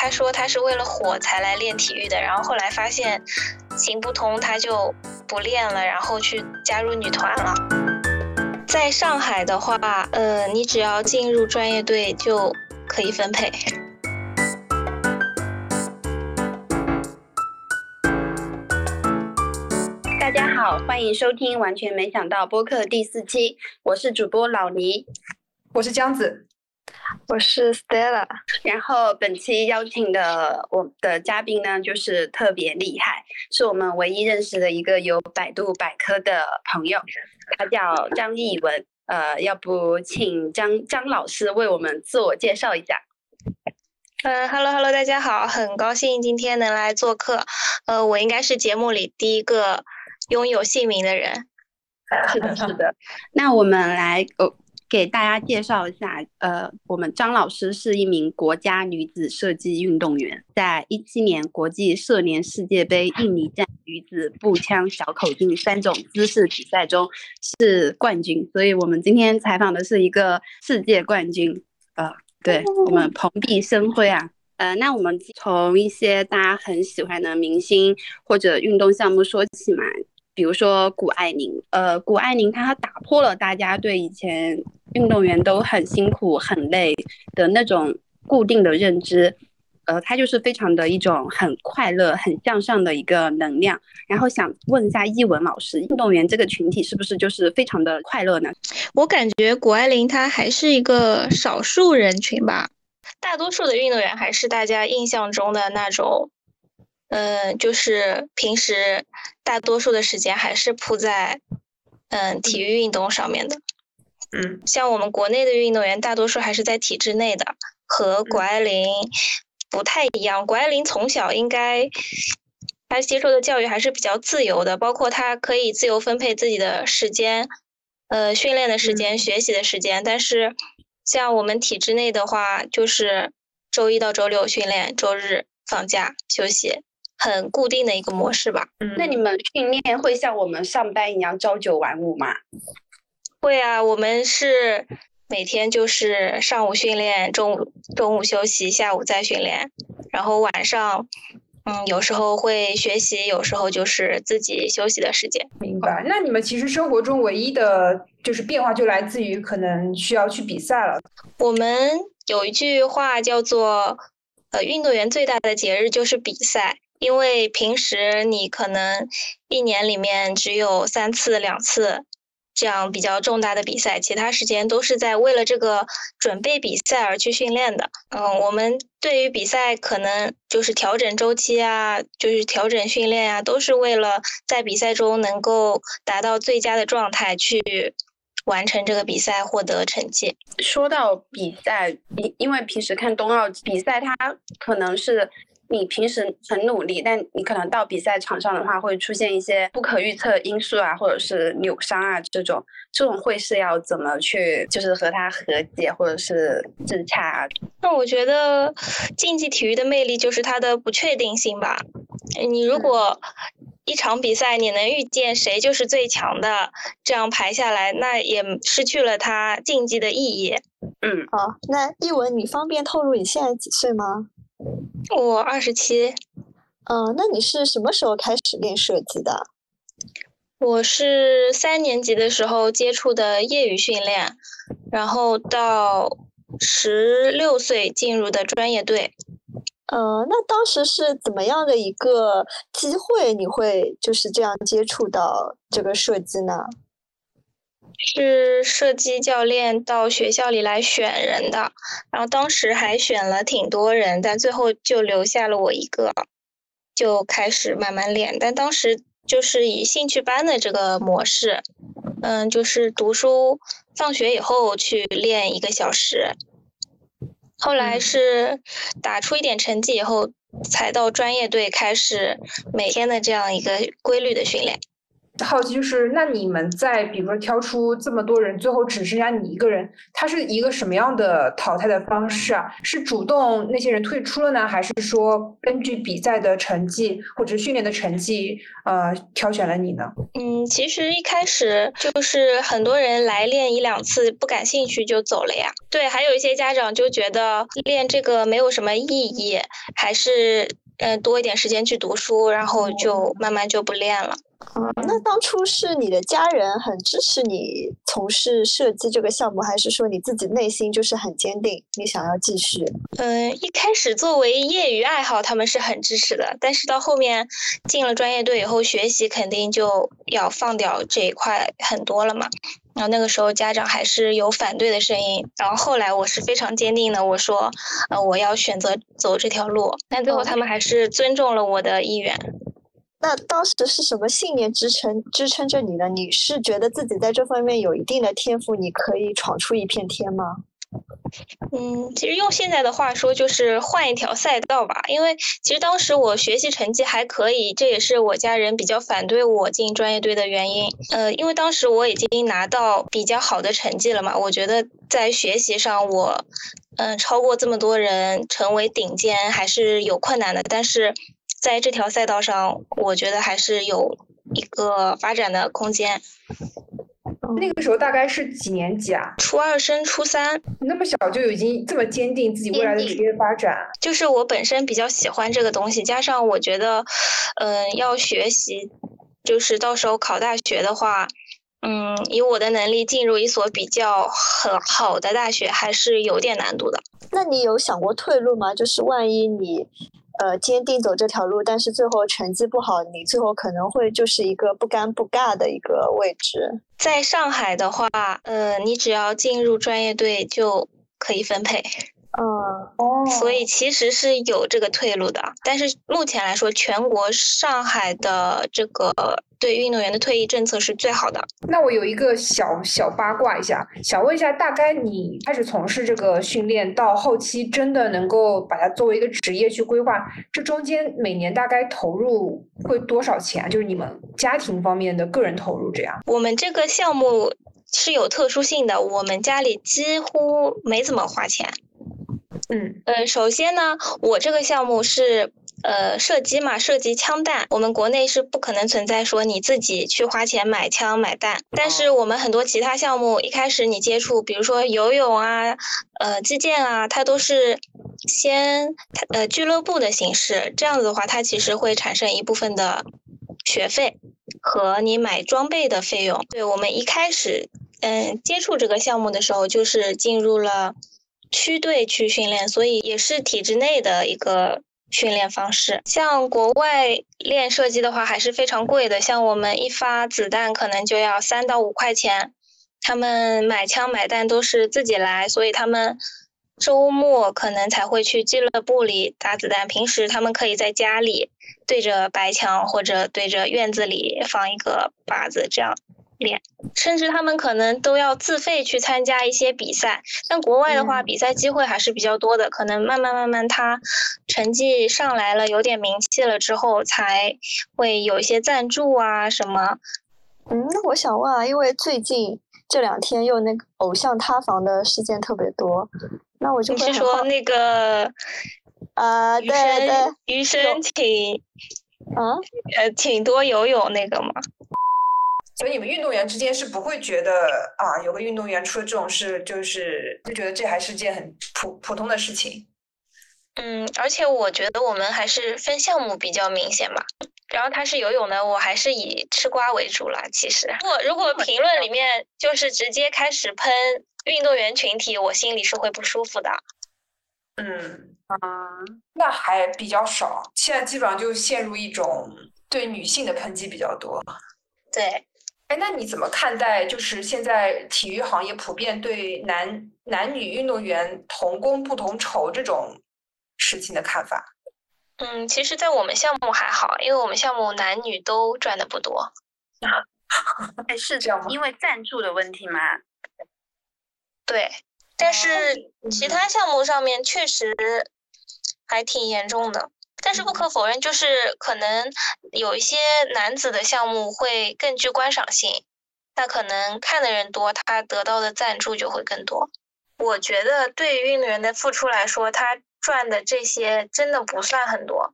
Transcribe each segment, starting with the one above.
他说他是为了火才来练体育的，然后后来发现行不通，他就不练了，然后去加入女团了。在上海的话，呃，你只要进入专业队就可以分配。大家好，欢迎收听《完全没想到》播客第四期，我是主播老倪，我是江子。我是 Stella，然后本期邀请的我的嘉宾呢，就是特别厉害，是我们唯一认识的一个有百度百科的朋友，他叫张艺文。呃，要不请张张老师为我们自我介绍一下？嗯，Hello Hello，大家好，很高兴今天能来做客。呃，我应该是节目里第一个拥有姓名的人。是的，是的。那我们来哦。给大家介绍一下，呃，我们张老师是一名国家女子射击运动员，在一七年国际射联世界杯印尼站女子步枪小口径三种姿势比赛中是冠军，所以我们今天采访的是一个世界冠军，呃，对我们蓬荜生辉啊，呃，那我们从一些大家很喜欢的明星或者运动项目说起嘛。比如说谷爱凌，呃，谷爱凌她打破了大家对以前运动员都很辛苦、很累的那种固定的认知，呃，她就是非常的一种很快乐、很向上的一个能量。然后想问一下易文老师，运动员这个群体是不是就是非常的快乐呢？我感觉谷爱凌她还是一个少数人群吧，大多数的运动员还是大家印象中的那种。嗯，就是平时大多数的时间还是扑在嗯体育运动上面的。嗯，像我们国内的运动员，大多数还是在体制内的，和谷爱凌不太一样。谷爱凌从小应该她接受的教育还是比较自由的，包括她可以自由分配自己的时间，呃，训练的时间、学习的时间。但是像我们体制内的话，就是周一到周六训练，周日放假休息。很固定的一个模式吧。嗯，那你们训练会像我们上班一样朝九晚五吗？会啊，我们是每天就是上午训练，中午中午休息，下午再训练，然后晚上，嗯，有时候会学习，有时候就是自己休息的时间。明白。那你们其实生活中唯一的就是变化，就来自于可能需要去比赛了。我们有一句话叫做，呃，运动员最大的节日就是比赛。因为平时你可能一年里面只有三次、两次这样比较重大的比赛，其他时间都是在为了这个准备比赛而去训练的。嗯，我们对于比赛可能就是调整周期啊，就是调整训练啊，都是为了在比赛中能够达到最佳的状态，去完成这个比赛，获得成绩。说到比赛，因因为平时看冬奥比赛，它可能是。你平时很努力，但你可能到比赛场上的话，会出现一些不可预测因素啊，或者是扭伤啊这种，这种会是要怎么去，就是和他和解或者是自洽？啊那我觉得竞技体育的魅力就是它的不确定性吧。你如果一场比赛你能遇见谁就是最强的，这样排下来，那也失去了它竞技的意义。嗯，好，那一文，你方便透露你现在几岁吗？我二十七，嗯，那你是什么时候开始练射击的？我是三年级的时候接触的业余训练，然后到十六岁进入的专业队。呃，那当时是怎么样的一个机会，你会就是这样接触到这个射击呢？是射击教练到学校里来选人的，然后当时还选了挺多人，但最后就留下了我一个，就开始慢慢练。但当时就是以兴趣班的这个模式，嗯，就是读书放学以后去练一个小时。后来是打出一点成绩以后，才到专业队开始每天的这样一个规律的训练。好奇就是，那你们在比如说挑出这么多人，最后只剩下你一个人，他是一个什么样的淘汰的方式啊？是主动那些人退出了呢，还是说根据比赛的成绩或者训练的成绩，呃，挑选了你呢？嗯，其实一开始就是很多人来练一两次不感兴趣就走了呀。对，还有一些家长就觉得练这个没有什么意义，还是嗯多一点时间去读书，然后就慢慢就不练了。嗯，那当初是你的家人很支持你从事设计这个项目，还是说你自己内心就是很坚定，你想要继续？嗯，一开始作为业余爱好，他们是很支持的，但是到后面进了专业队以后，学习肯定就要放掉这一块很多了嘛。然后那个时候家长还是有反对的声音，然后后来我是非常坚定的，我说，呃，我要选择走这条路，但最后他们还是尊重了我的意愿。那当时是什么信念支撑支撑着你呢？你是觉得自己在这方面有一定的天赋，你可以闯出一片天吗？嗯，其实用现在的话说，就是换一条赛道吧。因为其实当时我学习成绩还可以，这也是我家人比较反对我进专业队的原因。呃，因为当时我已经拿到比较好的成绩了嘛，我觉得在学习上我，嗯，超过这么多人，成为顶尖还是有困难的。但是在这条赛道上，我觉得还是有一个发展的空间。那个时候大概是几年级啊？初二升初三，那么小就已经这么坚定自己未来的职业发展。就是我本身比较喜欢这个东西，加上我觉得，嗯，要学习，就是到时候考大学的话，嗯，以我的能力进入一所比较很好的大学，还是有点难度的。那你有想过退路吗？就是万一你。呃，坚定走这条路，但是最后成绩不好，你最后可能会就是一个不尴不尬的一个位置。在上海的话，呃，你只要进入专业队就可以分配。嗯哦，所以其实是有这个退路的，但是目前来说，全国上海的这个对运动员的退役政策是最好的。那我有一个小小八卦一下，想问一下，大概你开始从事这个训练到后期真的能够把它作为一个职业去规划，这中间每年大概投入会多少钱？就是你们家庭方面的个人投入这样？我们这个项目是有特殊性的，我们家里几乎没怎么花钱。嗯呃，首先呢，我这个项目是呃射击嘛，射击枪弹，我们国内是不可能存在说你自己去花钱买枪买弹。但是我们很多其他项目，一开始你接触，比如说游泳啊，呃击剑啊，它都是先呃俱乐部的形式，这样子的话，它其实会产生一部分的学费和你买装备的费用。对我们一开始嗯接触这个项目的时候，就是进入了。区队去训练，所以也是体制内的一个训练方式。像国外练射击的话，还是非常贵的。像我们一发子弹可能就要三到五块钱，他们买枪买弹都是自己来，所以他们周末可能才会去俱乐部里打子弹。平时他们可以在家里对着白墙或者对着院子里放一个靶子这样。练，甚至他们可能都要自费去参加一些比赛。但国外的话，比赛机会还是比较多的。可能慢慢慢慢，他成绩上来了，有点名气了之后，才会有一些赞助啊什么。嗯，那我想问啊，因为最近这两天又那个偶像塌房的事件特别多，那我就你是说那个啊，对对，余生请啊呃挺多游泳那个吗？所以你们运动员之间是不会觉得啊，有个运动员出了这种事，就是就觉得这还是件很普普通的事情。嗯，而且我觉得我们还是分项目比较明显吧。然后他是游泳的，我还是以吃瓜为主了。其实，如果如果评论里面就是直接开始喷运动员群体，我心里是会不舒服的。嗯啊，那还比较少。现在基本上就陷入一种对女性的抨击比较多。对。哎，那你怎么看待就是现在体育行业普遍对男男女运动员同工不同酬这种事情的看法？嗯，其实，在我们项目还好，因为我们项目男女都赚的不多。哎，是这样吗？因为赞助的问题吗？对，但是其他项目上面确实还挺严重的。但是不可否认，就是可能有一些男子的项目会更具观赏性，那可能看的人多，他得到的赞助就会更多。我觉得对于运动员的付出来说，他赚的这些真的不算很多。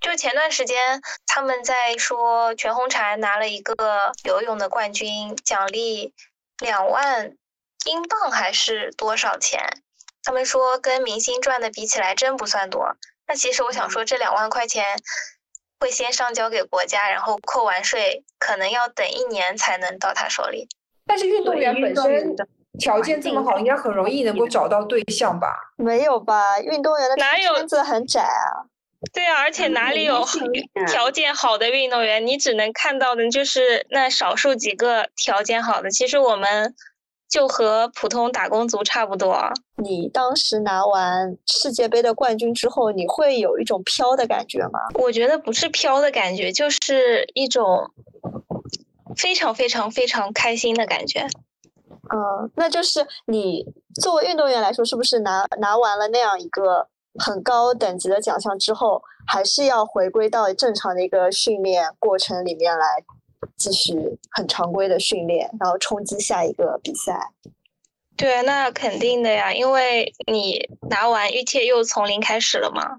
就前段时间他们在说全红婵拿了一个游泳的冠军，奖励两万英镑还是多少钱？他们说跟明星赚的比起来真不算多。那其实我想说，这两万块钱会先上交给国家，然后扣完税，可能要等一年才能到他手里。但是运动员本身条件这么好，应该很容易能够找到对象吧？没有吧？运动员的哪有圈子很窄啊？对啊，而且哪里有条件好的运动员？你只能看到的就是那少数几个条件好的。其实我们。就和普通打工族差不多。你当时拿完世界杯的冠军之后，你会有一种飘的感觉吗？我觉得不是飘的感觉，就是一种非常非常非常开心的感觉。嗯，那就是你作为运动员来说，是不是拿拿完了那样一个很高等级的奖项之后，还是要回归到正常的一个训练过程里面来？继续很常规的训练，然后冲击下一个比赛。对，那肯定的呀，因为你拿完一切又从零开始了嘛。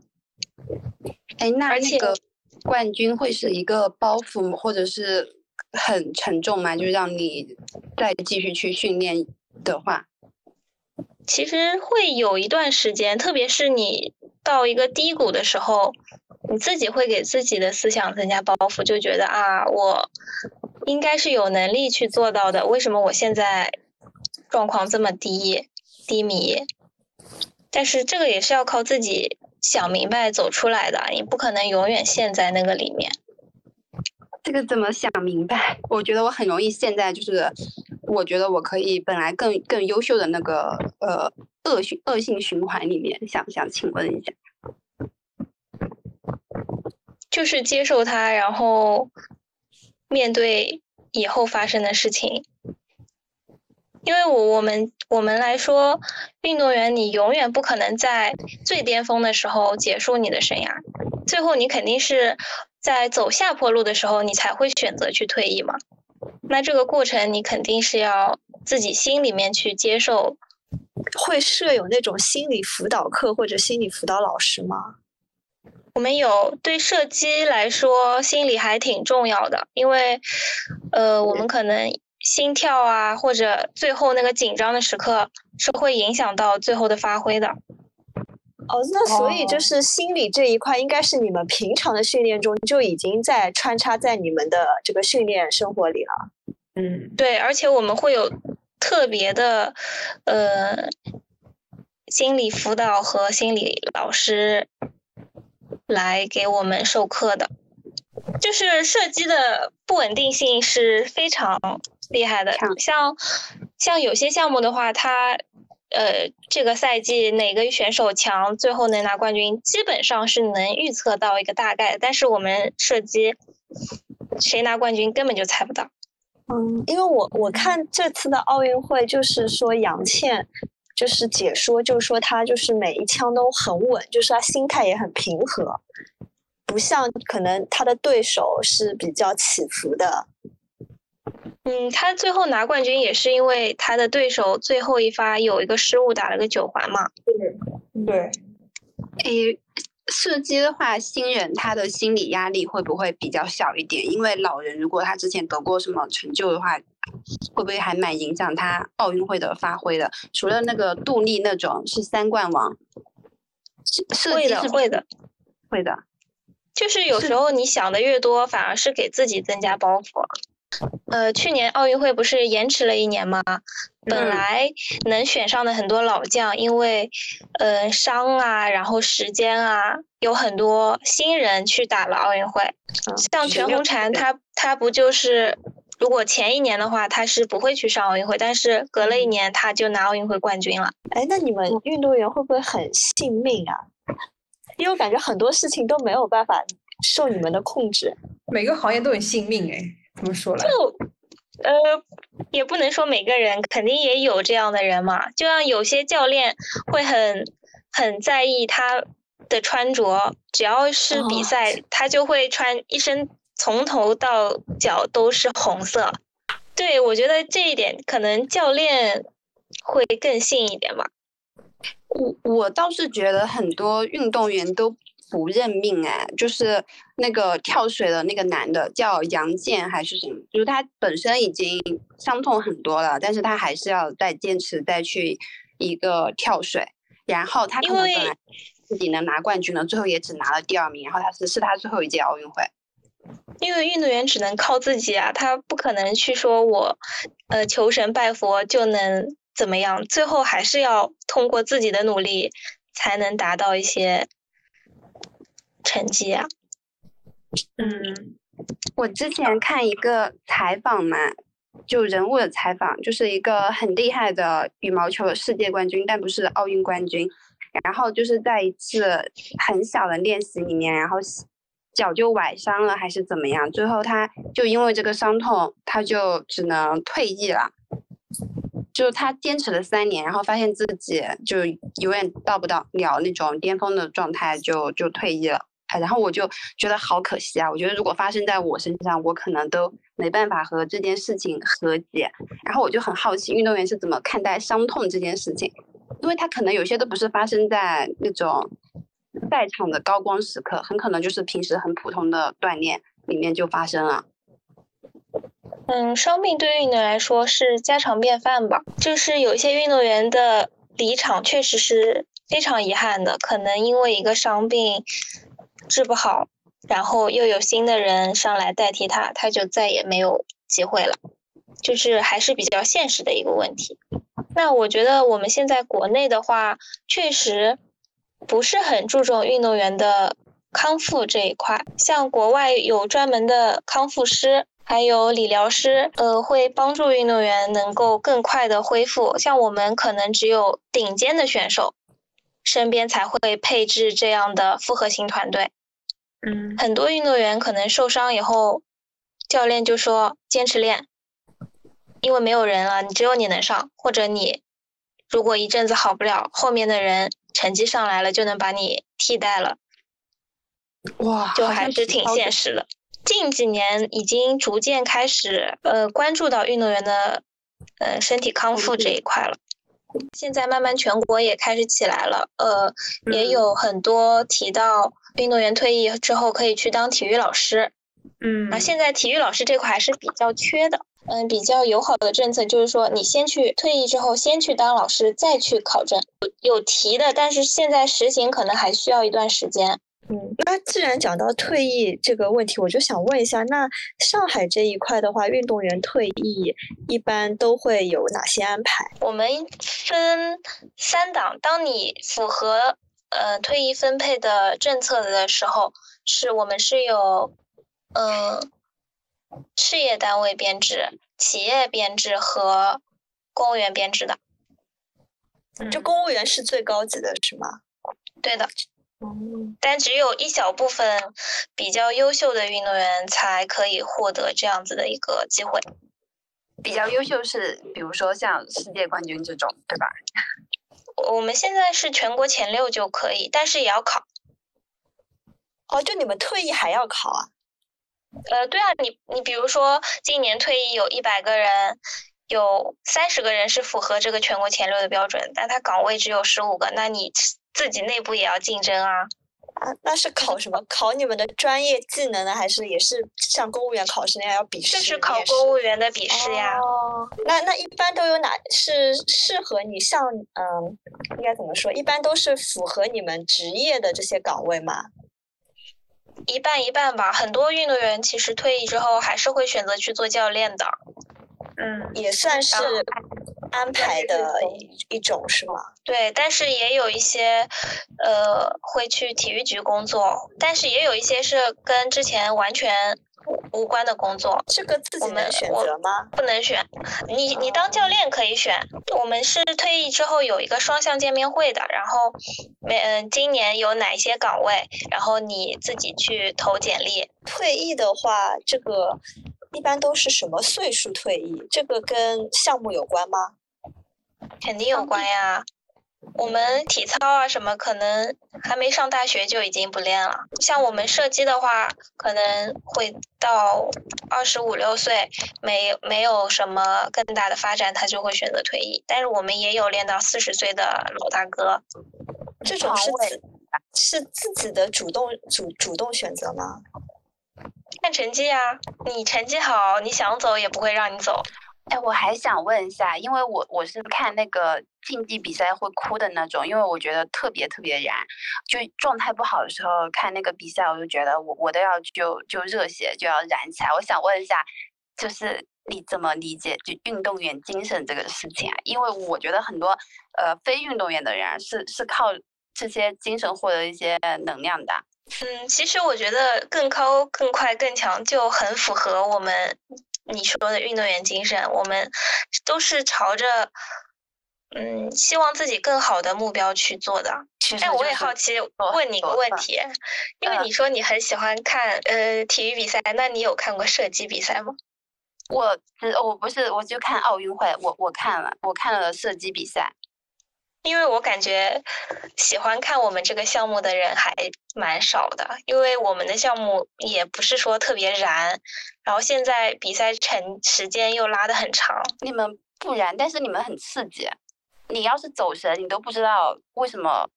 哎，那那个冠军会是一个包袱，或者是很沉重吗？就是让你再继续去训练的话，其实会有一段时间，特别是你到一个低谷的时候。你自己会给自己的思想增加包袱，就觉得啊，我应该是有能力去做到的。为什么我现在状况这么低低迷？但是这个也是要靠自己想明白走出来的，你不可能永远陷在那个里面。这个怎么想明白？我觉得我很容易陷在，就是我觉得我可以本来更更优秀的那个呃恶循恶性循环里面。想想请问一下。就是接受它，然后面对以后发生的事情。因为我我们我们来说，运动员你永远不可能在最巅峰的时候结束你的生涯，最后你肯定是在走下坡路的时候，你才会选择去退役嘛。那这个过程你肯定是要自己心里面去接受。会设有那种心理辅导课或者心理辅导老师吗？我们有对射击来说，心理还挺重要的，因为，呃，我们可能心跳啊，或者最后那个紧张的时刻，是会影响到最后的发挥的。哦，那所以就是心理这一块，应该是你们平常的训练中就已经在穿插在你们的这个训练生活里了。嗯，对，而且我们会有特别的，呃，心理辅导和心理老师。来给我们授课的，就是射击的不稳定性是非常厉害的。像像有些项目的话，它呃这个赛季哪个选手强，最后能拿冠军，基本上是能预测到一个大概。但是我们射击谁拿冠军根本就猜不到。嗯，因为我我看这次的奥运会，就是说杨倩。就是解说，就是说他就是每一枪都很稳，就是他心态也很平和，不像可能他的对手是比较起伏的。嗯，他最后拿冠军也是因为他的对手最后一发有一个失误，打了个九环嘛。对对。诶，射击的话，新人他的心理压力会不会比较小一点？因为老人如果他之前得过什么成就的话。会不会还蛮影响他奥运会的发挥的？除了那个杜丽那种是三冠王，会的，会的，会的。就是有时候你想的越多，反而是给自己增加包袱。呃，去年奥运会不是延迟了一年吗？本来能选上的很多老将，因为呃伤啊，然后时间啊，有很多新人去打了奥运会。像全红婵，她她不就是？如果前一年的话，她是不会去上奥运会，但是隔了一年她就拿奥运会冠军了。哎，那你们运动员会不会很信命啊？因为我感觉很多事情都没有办法受你们的控制。每个行业都很信命，哎，怎么说来？就呃，也不能说每个人，肯定也有这样的人嘛。就像有些教练会很很在意他的穿着，只要是比赛，他就会穿一身从头到脚都是红色。对，我觉得这一点可能教练会更信一点吧。我我倒是觉得很多运动员都不认命哎，就是那个跳水的那个男的叫杨健还是什么，就是他本身已经伤痛很多了，但是他还是要再坚持再去一个跳水，然后他可能本来自己能拿冠军的，最后也只拿了第二名，然后他是是他最后一届奥运会。因为运动员只能靠自己啊，他不可能去说我，呃，求神拜佛就能怎么样，最后还是要通过自己的努力才能达到一些成绩啊。嗯，我之前看一个采访嘛，就人物的采访，就是一个很厉害的羽毛球的世界冠军，但不是奥运冠军，然后就是在一次很小的练习里面，然后。脚就崴伤了还是怎么样？最后他就因为这个伤痛，他就只能退役了。就他坚持了三年，然后发现自己就永远到不到了那种巅峰的状态，就就退役了。然后我就觉得好可惜啊！我觉得如果发生在我身上，我可能都没办法和这件事情和解。然后我就很好奇，运动员是怎么看待伤痛这件事情？因为他可能有些都不是发生在那种。赛场的高光时刻，很可能就是平时很普通的锻炼里面就发生了。嗯，伤病对运动员来说是家常便饭吧。就是有一些运动员的离场确实是非常遗憾的，可能因为一个伤病治不好，然后又有新的人上来代替他，他就再也没有机会了。就是还是比较现实的一个问题。那我觉得我们现在国内的话，确实。不是很注重运动员的康复这一块，像国外有专门的康复师，还有理疗师，呃，会帮助运动员能够更快的恢复。像我们可能只有顶尖的选手身边才会配置这样的复合型团队。嗯，很多运动员可能受伤以后，教练就说坚持练，因为没有人了，你只有你能上，或者你如果一阵子好不了，后面的人。成绩上来了就能把你替代了，哇，就还是挺现实的。近几年已经逐渐开始呃关注到运动员的呃身体康复这一块了。现在慢慢全国也开始起来了，呃，也有很多提到运动员退役之后可以去当体育老师。嗯，啊，现在体育老师这块还是比较缺的。嗯，比较友好的政策就是说，你先去退役之后，先去当老师，再去考证。有提的，但是现在实行可能还需要一段时间。嗯，那既然讲到退役这个问题，我就想问一下，那上海这一块的话，运动员退役一般都会有哪些安排？我们分三档，当你符合呃退役分配的政策的时候，是我们是有嗯。事业单位编制、企业编制和公务员编制的，就公务员是最高级的是吗？对的，但只有一小部分比较优秀的运动员才可以获得这样子的一个机会。比较优秀是，比如说像世界冠军这种，对吧？我们现在是全国前六就可以，但是也要考。哦，就你们退役还要考啊？呃，对啊，你你比如说今年退役有一百个人，有三十个人是符合这个全国前六的标准，但他岗位只有十五个，那你自己内部也要竞争啊。啊，那是考什么？考你们的专业技能呢，还是也是像公务员考试那样要笔试？这是考公务员的笔试呀。哦，那那一般都有哪是适合你像嗯，应该怎么说？一般都是符合你们职业的这些岗位吗？一半一半吧，很多运动员其实退役之后还是会选择去做教练的，嗯，也算是安排的一种，是吗？对，但是也有一些，呃，会去体育局工作，但是也有一些是跟之前完全。无关的工作，这个自己能选择吗？不能选，你你当教练可以选。我们是退役之后有一个双向见面会的，然后每嗯今年有哪一些岗位，然后你自己去投简历。退役的话，这个一般都是什么岁数退役？这个跟项目有关吗？肯定有关呀。我们体操啊什么，可能还没上大学就已经不练了。像我们射击的话，可能会到二十五六岁，没没有什么更大的发展，他就会选择退役。但是我们也有练到四十岁的老大哥。这种是自是自己的主动主主动选择吗？看成绩啊，你成绩好，你想走也不会让你走。哎，我还想问一下，因为我我是看那个竞技比赛会哭的那种，因为我觉得特别特别燃，就状态不好的时候看那个比赛，我就觉得我我都要就就热血就要燃起来。我想问一下，就是你怎么理解就运动员精神这个事情啊？因为我觉得很多呃非运动员的人是是靠这些精神获得一些能量的。嗯，其实我觉得更高、更快、更强就很符合我们。你说的运动员精神，我们都是朝着嗯希望自己更好的目标去做的。哎，我也好奇问你一个问题，因为你说你很喜欢看呃体育比赛，那你有看过射击比赛吗？我我不是，我就看奥运会，我我看了，我看了射击比赛。因为我感觉喜欢看我们这个项目的人还蛮少的，因为我们的项目也不是说特别燃，然后现在比赛成时间又拉得很长。你们不燃，但是你们很刺激。你要是走神，你都不知道为什么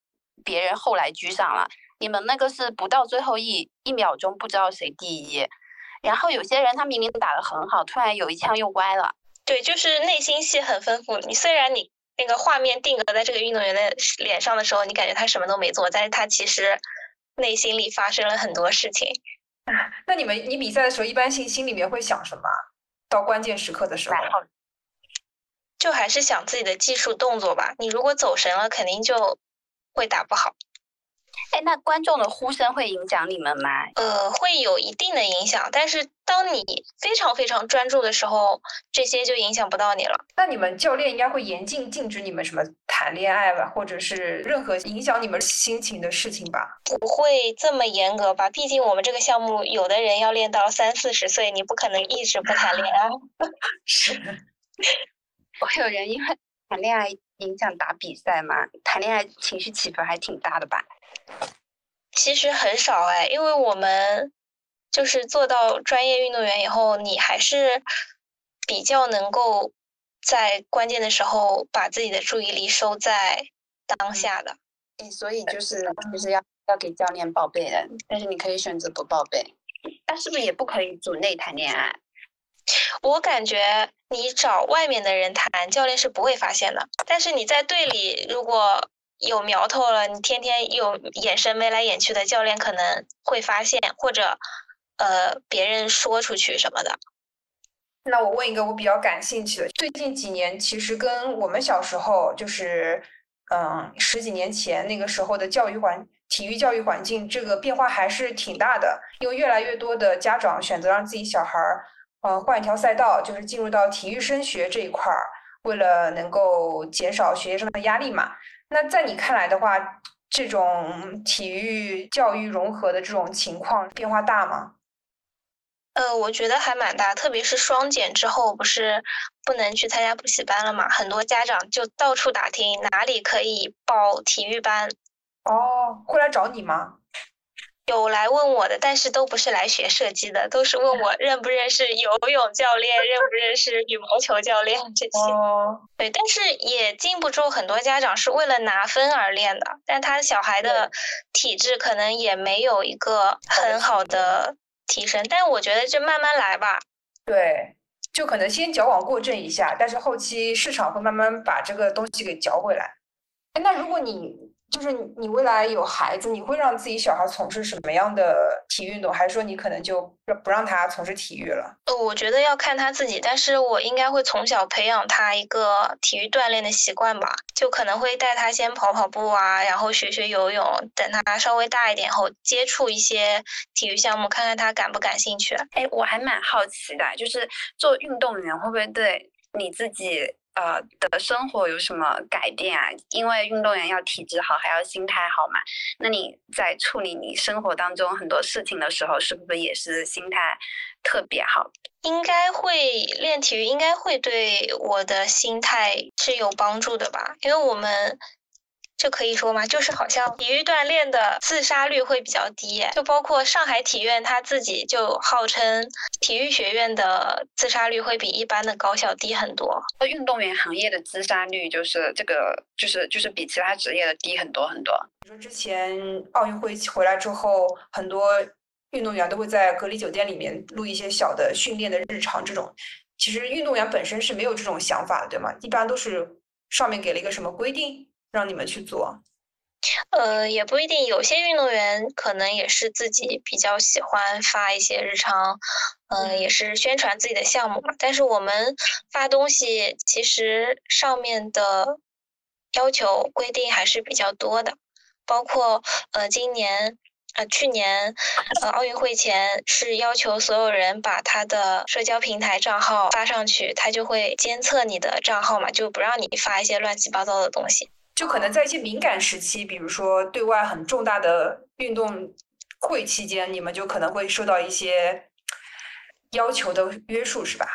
别人后来居上了。你们那个是不到最后一一秒钟不知道谁第一，然后有些人他明明打得很好，突然有一枪又歪了。对，就是内心戏很丰富。你虽然你。那个画面定格在这个运动员的脸上的时候，你感觉他什么都没做，但是他其实内心里发生了很多事情。那你们你比赛的时候，一般性心里面会想什么？到关键时刻的时候，就还是想自己的技术动作吧。你如果走神了，肯定就会打不好。哎，那观众的呼声会影响你们吗？呃，会有一定的影响，但是当你非常非常专注的时候，这些就影响不到你了。那你们教练应该会严禁禁止你们什么谈恋爱吧，或者是任何影响你们心情的事情吧？不会这么严格吧？毕竟我们这个项目，有的人要练到三四十岁，你不可能一直不谈恋爱。是，会有人因为谈恋爱影响打比赛吗？谈恋爱情绪起伏还挺大的吧？其实很少哎，因为我们就是做到专业运动员以后，你还是比较能够在关键的时候把自己的注意力收在当下的。哎，所以就是就是要要给教练报备的，但是你可以选择不报备。但是不是也不可以组内谈恋爱？我感觉你找外面的人谈，教练是不会发现的。但是你在队里，如果有苗头了，你天天有眼神眉来眼去的，教练可能会发现，或者呃别人说出去什么的。那我问一个我比较感兴趣的，最近几年其实跟我们小时候，就是嗯十几年前那个时候的教育环体育教育环境，这个变化还是挺大的。因为越来越多的家长选择让自己小孩儿呃换一条赛道，就是进入到体育升学这一块儿，为了能够减少学业上的压力嘛。那在你看来的话，这种体育教育融合的这种情况变化大吗？呃，我觉得还蛮大，特别是双减之后，不是不能去参加补习班了嘛？很多家长就到处打听哪里可以报体育班。哦，会来找你吗？有来问我的，但是都不是来学射击的，都是问我 认不认识游泳教练，认不认识羽毛球教练这些。哦。对，但是也禁不住很多家长是为了拿分而练的，但他小孩的体质可能也没有一个很好的提升。但我觉得就慢慢来吧。对，就可能先矫枉过正一下，但是后期市场会慢慢把这个东西给矫回来。哎，那如果你。就是你未来有孩子，你会让自己小孩从事什么样的体育运动，还是说你可能就不让他从事体育了？呃，我觉得要看他自己，但是我应该会从小培养他一个体育锻炼的习惯吧，就可能会带他先跑跑步啊，然后学学游泳，等他稍微大一点后接触一些体育项目，看看他感不感兴趣。哎，我还蛮好奇的，就是做运动员会不会对你自己？呃的生活有什么改变啊？因为运动员要体质好，还要心态好嘛。那你在处理你生活当中很多事情的时候，是不是也是心态特别好？应该会练体育，应该会对我的心态是有帮助的吧？因为我们就可以说吗，就是好像体育锻炼的自杀率会比较低，就包括上海体院他自己就号称体育学院的自杀率会比一般的高校低很多。运动员行业的自杀率就是这个，就是就是比其他职业的低很多很多。你说之前奥运会回来之后，很多运动员都会在隔离酒店里面录一些小的训练的日常，这种其实运动员本身是没有这种想法的，对吗？一般都是上面给了一个什么规定。让你们去做，呃，也不一定。有些运动员可能也是自己比较喜欢发一些日常，嗯，也是宣传自己的项目嘛。但是我们发东西，其实上面的要求规定还是比较多的，包括呃，今年呃，去年呃，奥运会前是要求所有人把他的社交平台账号发上去，他就会监测你的账号嘛，就不让你发一些乱七八糟的东西。就可能在一些敏感时期，比如说对外很重大的运动会期间，你们就可能会受到一些要求的约束，是吧？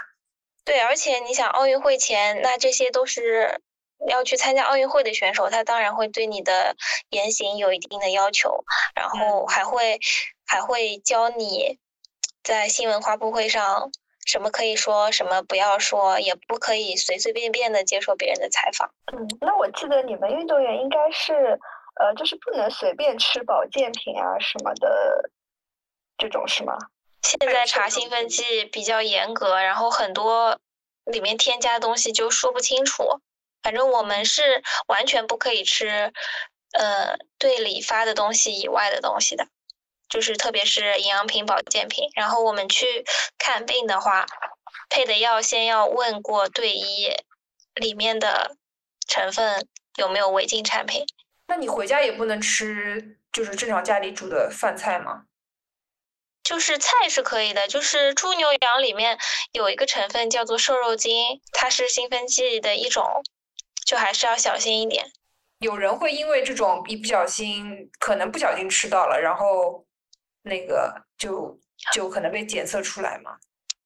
对，而且你想奥运会前，那这些都是要去参加奥运会的选手，他当然会对你的言行有一定的要求，然后还会还会教你在新闻发布会上。什么可以说，什么不要说，也不可以随随便便的接受别人的采访。嗯，那我记得你们运动员应该是，呃，就是不能随便吃保健品啊什么的，这种是吗？现在查兴奋剂比较严格，然后很多里面添加的东西就说不清楚。反正我们是完全不可以吃，呃，队里发的东西以外的东西的。就是特别是营养品、保健品，然后我们去看病的话，配的药先要问过队医，里面的成分有没有违禁产品。那你回家也不能吃，就是正常家里煮的饭菜吗？就是菜是可以的，就是猪牛羊里面有一个成分叫做瘦肉精，它是兴奋剂的一种，就还是要小心一点。有人会因为这种一不小心，可能不小心吃到了，然后。那个就就可能被检测出来嘛，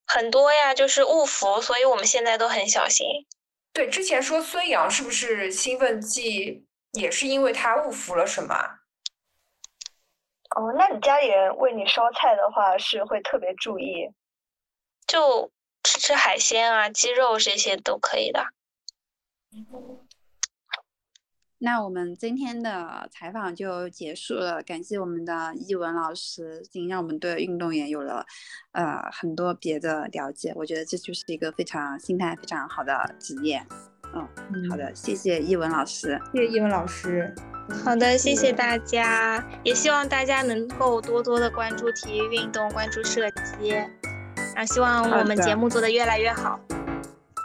很多呀，就是误服，所以我们现在都很小心。对，之前说孙杨是不是兴奋剂也是因为他误服了什么？哦，那你家里人为你烧菜的话，是会特别注意？就吃吃海鲜啊，鸡肉这些都可以的。那我们今天的采访就结束了，感谢我们的易文老师，已经让我们对运动员有了呃很多别的了解。我觉得这就是一个非常心态非常好的职业。嗯，好的，谢谢易文老师，谢谢易文老师。好的，谢谢大家，也希望大家能够多多的关注体育运动，关注射击，啊，希望我们节目做得越来越好。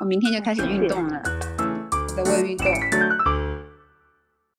我明天就开始运动了，在为运动。